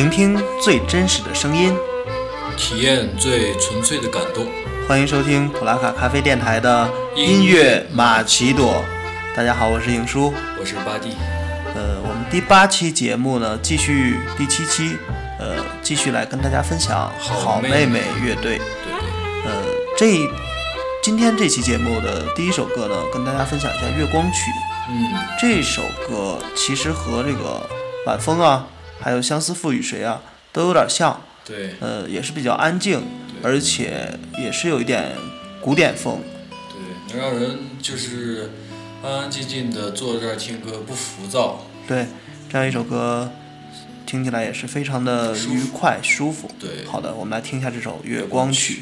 聆听最真实的声音，体验最纯粹的感动。欢迎收听普拉卡咖啡电台的音乐马奇朵。大家好，我是影叔，我是巴蒂。呃，我们第八期节目呢，继续第七期，呃，继续来跟大家分享好妹妹乐队。对。呃，这今天这期节目的第一首歌呢，跟大家分享一下《月光曲》。嗯，这首歌其实和这个晚风啊，还有《相思赋予谁》啊，都有点像。对。呃，也是比较安静，而且也是有一点古典风。对，能让人就是安安静静的坐在这儿听歌，不浮躁。对，这样一首歌听起来也是非常的愉快舒服。对。好的，我们来听一下这首《月光曲》。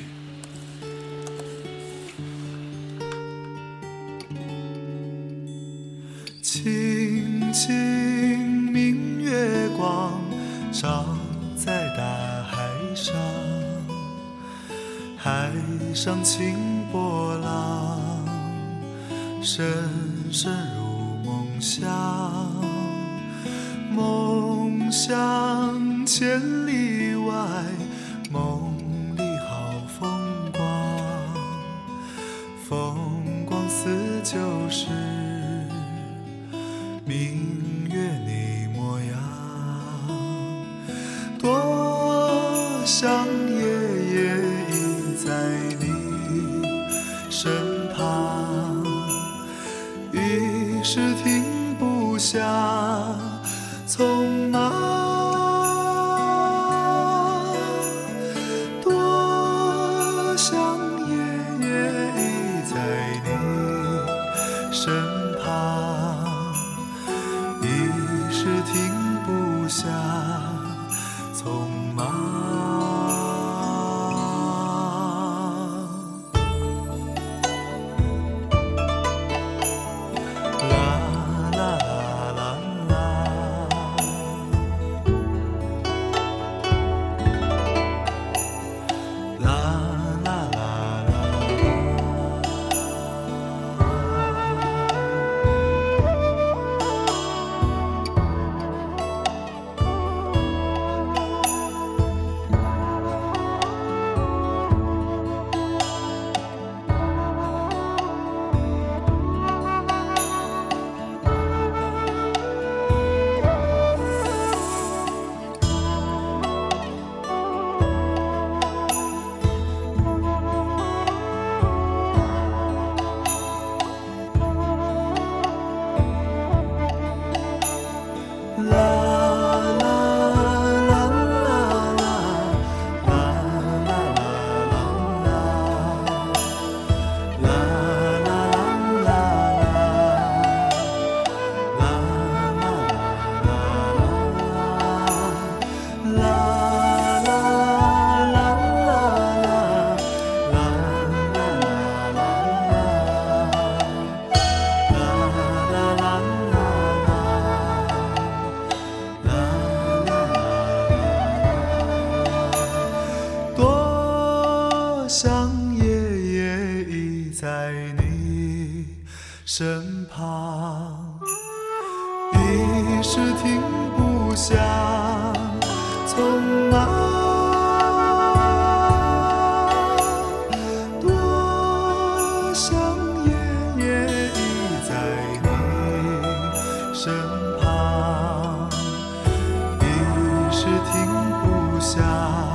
是停不下。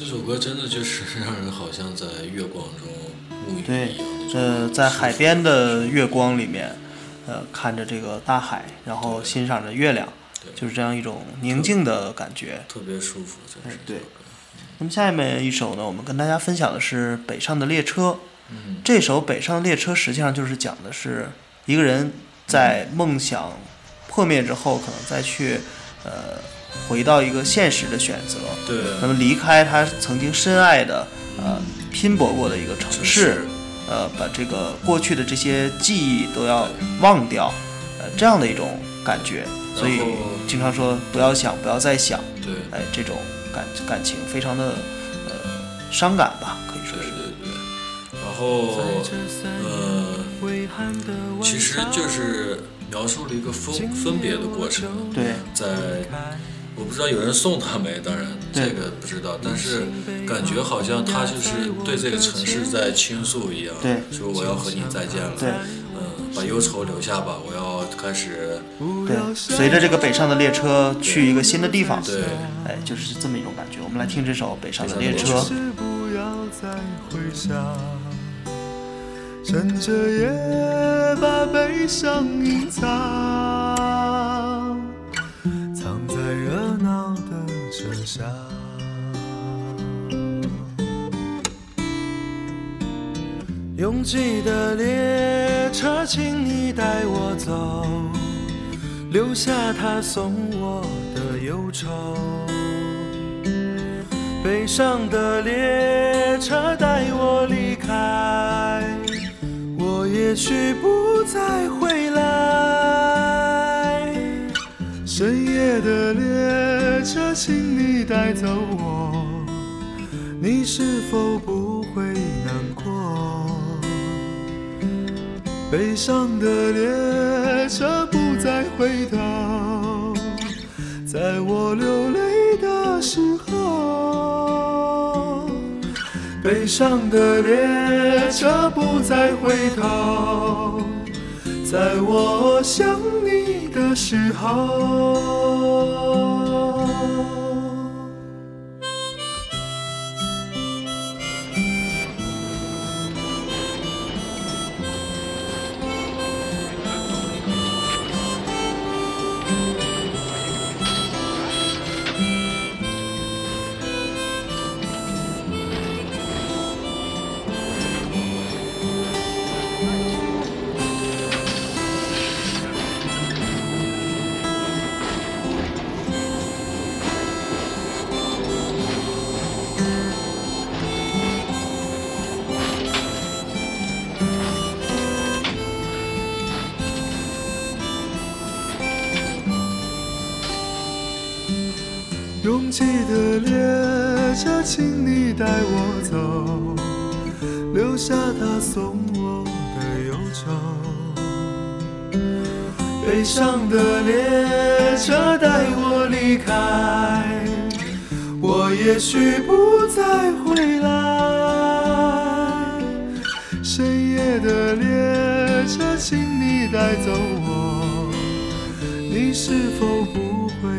这首歌真的就是 让人好像在月光中沐浴对一样那，种呃，在海边的月光里面，呃，看着这个大海，然后欣赏着月亮，就是这样一种宁静的感觉。特别舒服，真是。哎对那么下面一首呢，我们跟大家分享的是《北上的列车》。嗯，这首《北上的列车》实际上就是讲的是一个人在梦想破灭之后，可能再去呃回到一个现实的选择。对，那么离开他曾经深爱的呃拼搏过的一个城城市市，呃，把这个过去的这些记忆都要忘掉，呃，这样的一种感觉。所以经常说不要想，不要再想，对，哎，这种感感情非常的呃伤感吧，可以说对是。对对。然后，呃，其实就是描述了一个分分别的过程，对在我不知道有人送他没，当然这个不知道，但是感觉好像他就是对这个城市在倾诉一样，说我要和你再见了，嗯，把忧愁留下吧，我要开始，对，随着这个北上的列车去一个新的地方，对，哎，就是这么一种感觉。我们来听这首《北上的列列车》车。是不要再回想，趁着夜把悲伤隐，藏车厢。拥挤的列车，请你带我走，留下他送我的忧愁。北上的列车带我离开，我也许不再回来。深夜的列车，请你带走我，你是否不会难过？悲伤的列车不再回头，在我流泪的时候，悲伤的列车不再回头，在我想你的时候。拥挤的列车，请你带我走，留下他送我的忧愁。悲伤的列车带我离开，我也许不再回来。深夜的列车，请你带走我，你是否不会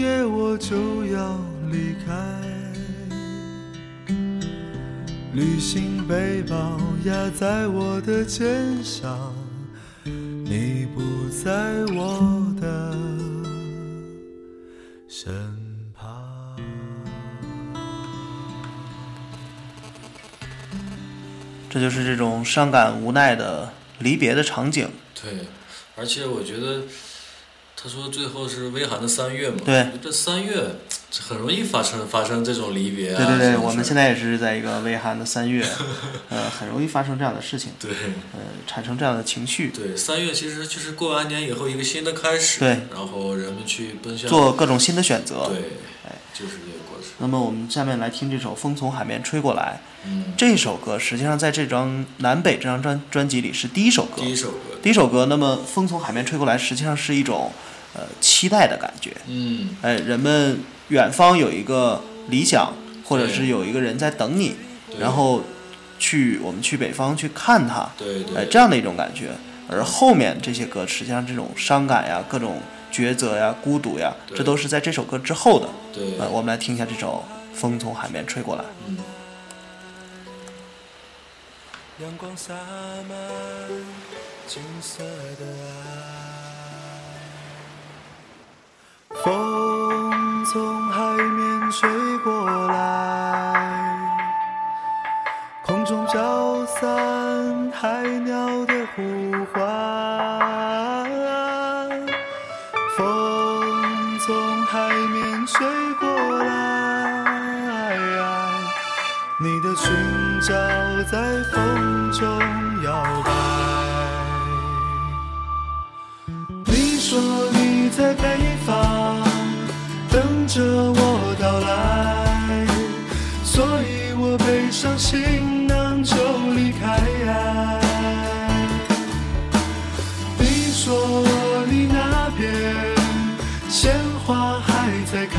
夜我就要离开。旅行背包压在我的肩上，你不在我的身旁。这就是这种伤感无奈的离别的场景。对，而且我觉得，他说最后是微寒的三月嘛，对，这三月这很容易发生发生这种离别啊。对对对，我们现在也是在一个微寒的三月，呃，很容易发生这样的事情，对呃，产生这样的情绪，对三月其实就是过完年以后一个新的开始，对然后人们去奔向做各种新的选择。对，哎，就是这个过程。那么我们下面来听这首《风从海面吹过来》。嗯，这首歌实际上在这张南北这张专专辑里是第一首歌第，一首歌，第一首歌，那么风从海面吹过来，实际上是一种呃期待的感觉。嗯，哎，人们远方有一个理想，或者是有一个人在等你，然后去我们去北方去看他，对对，哎，这样的一种感觉。而后面这些歌，实际上这种伤感呀、各种抉择呀、孤独呀，这都是在这首歌之后的。对，呃，我们来听一下这首《风从海面吹过来》。嗯。阳光洒满金色的爱，风从海面吹过来，空中飘散海鸟的呼唤。风从海面吹过来，你的裙角在风中摇摆。你说在北方等着我到来，所以我背上行囊就离开。你说你那边鲜花还在开，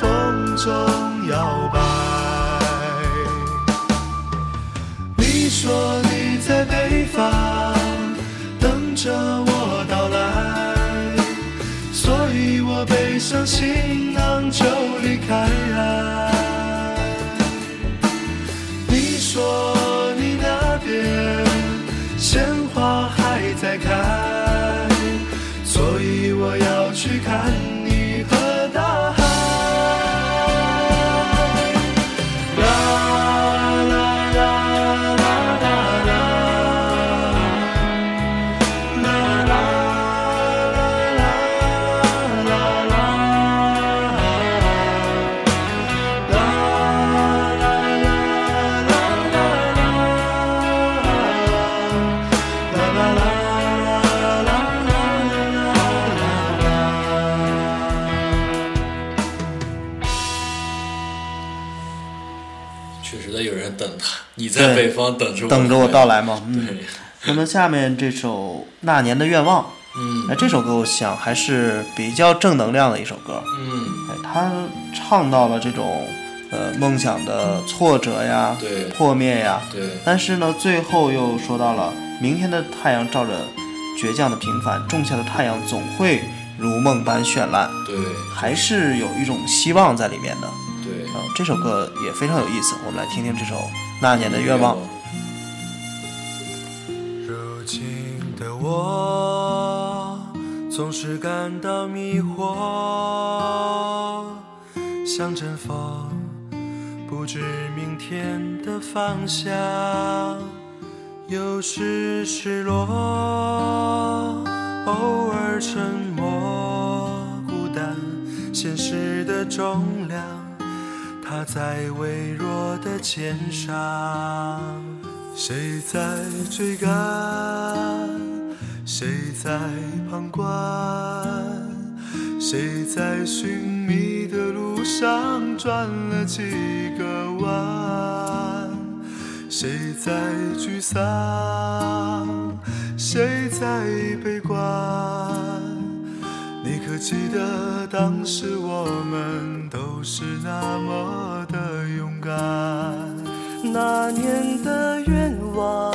风中摇摆。你说你在北方等着我到来，所以我背上行囊就离开。方等着我，等着我到来嘛。嗯。对，那么下面这首《那年的愿望》，嗯哎，这首歌我想还是比较正能量的一首歌。嗯，哎，他唱到了这种呃梦想的挫折呀、对破灭呀，对，但是呢，最后又说到了明天的太阳照着倔强的平凡，种下的太阳总会如梦般绚烂，对还是有一种希望在里面的。对，呃、这首歌也非常有意思，我们来听听这首《那年的愿望》。如今的我总是感到迷惑，像阵风，不知明天的方向，有时失落，偶尔沉默，孤单，现实的重量。它在微弱的肩上，谁在追赶，谁在旁观？谁在寻觅的路上转了几个弯？谁在沮丧？谁在悲观？记得当时我们都是那么的勇敢？那年的愿望，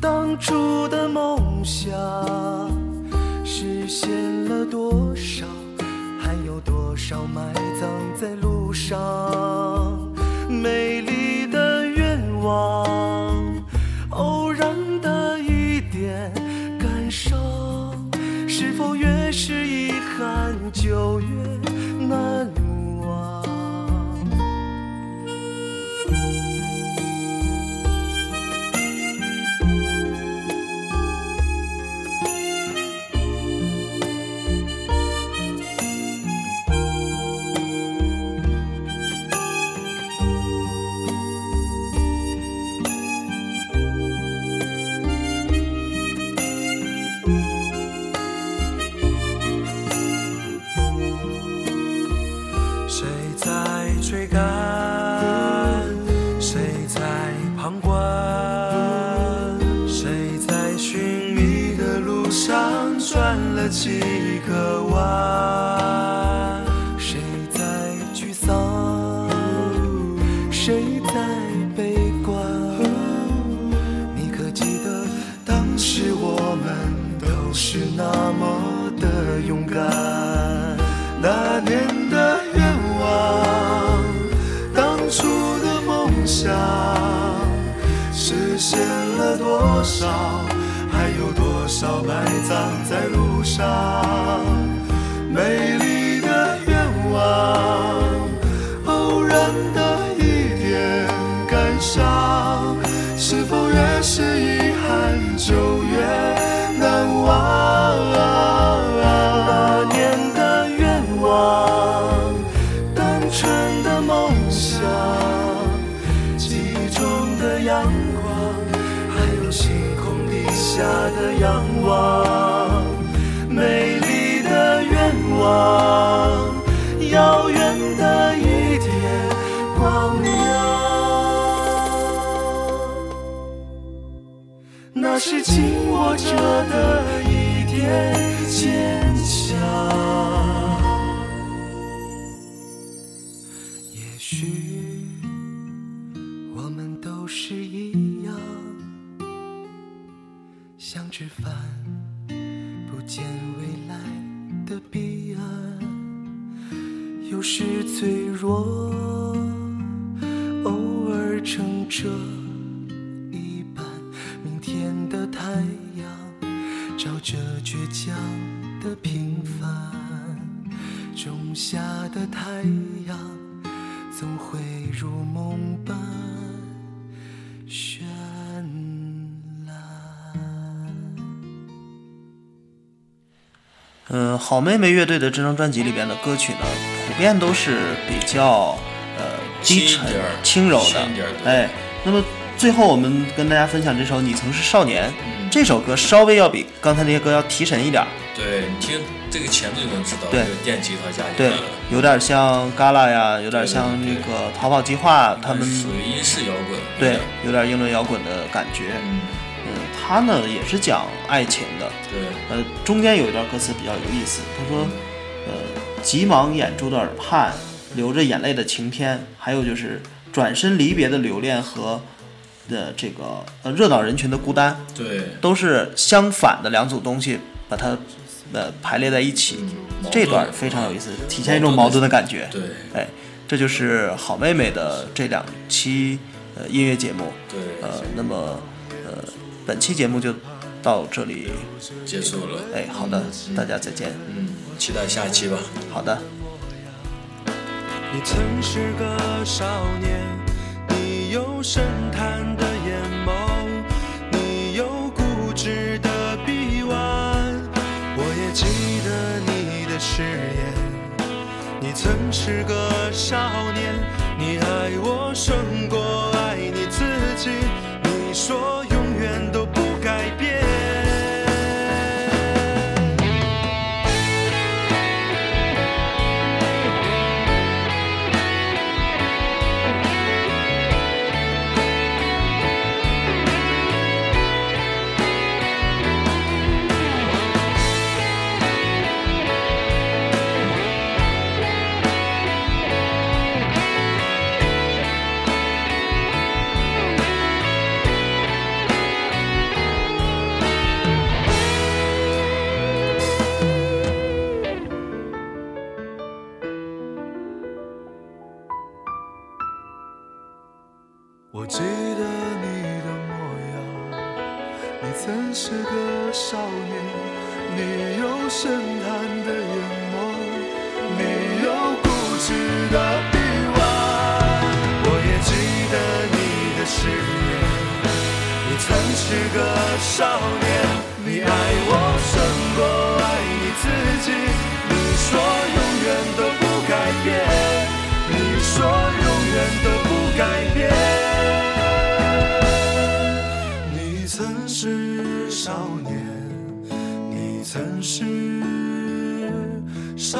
当初的梦想，实现了多少？还有多少埋葬在路上？美丽的愿望，偶然的一点感伤，是否越是九月。上？美太阳照着倔强的平凡，种下的太阳总会如梦般绚烂。嗯，好妹妹乐队的这张专辑里边的歌曲呢，普遍都是比较呃低沉轻柔的哎，那么最后我们跟大家分享这首《你曾是少年》嗯这首歌，稍微要比刚才那些歌要提神一点儿。对你听这个前奏就能知道，对这个电吉他加进对，，有点像 Gala 呀，有点像那个逃跑计划，他们属于英式摇滚。对有点英伦摇滚的感觉。嗯，嗯，他呢也是讲爱情的，对，呃，中间有一段歌词比较有意思，他说，呃，急忙掩住的耳畔，流着眼泪的晴天，还有就是转身离别的留恋和的这个呃热闹人群的孤单，对，都是相反的两组东西，把它呃排列在一起，矛这段非常有意思，体现一种矛盾的感觉。对哎，这就是好妹妹的这两期呃音乐节目，对，呃，那么呃本期节目就到这里，结束了。哎，好的，大家再见。嗯，期待下一期吧。好的。你曾是个少年，你有深潭誓言，你曾是个少年，你爱我胜过爱你自己，你说是个少年，你爱我胜过爱你自己。你说永远都不改变，你说永远都不改变。你曾是少年，你曾是少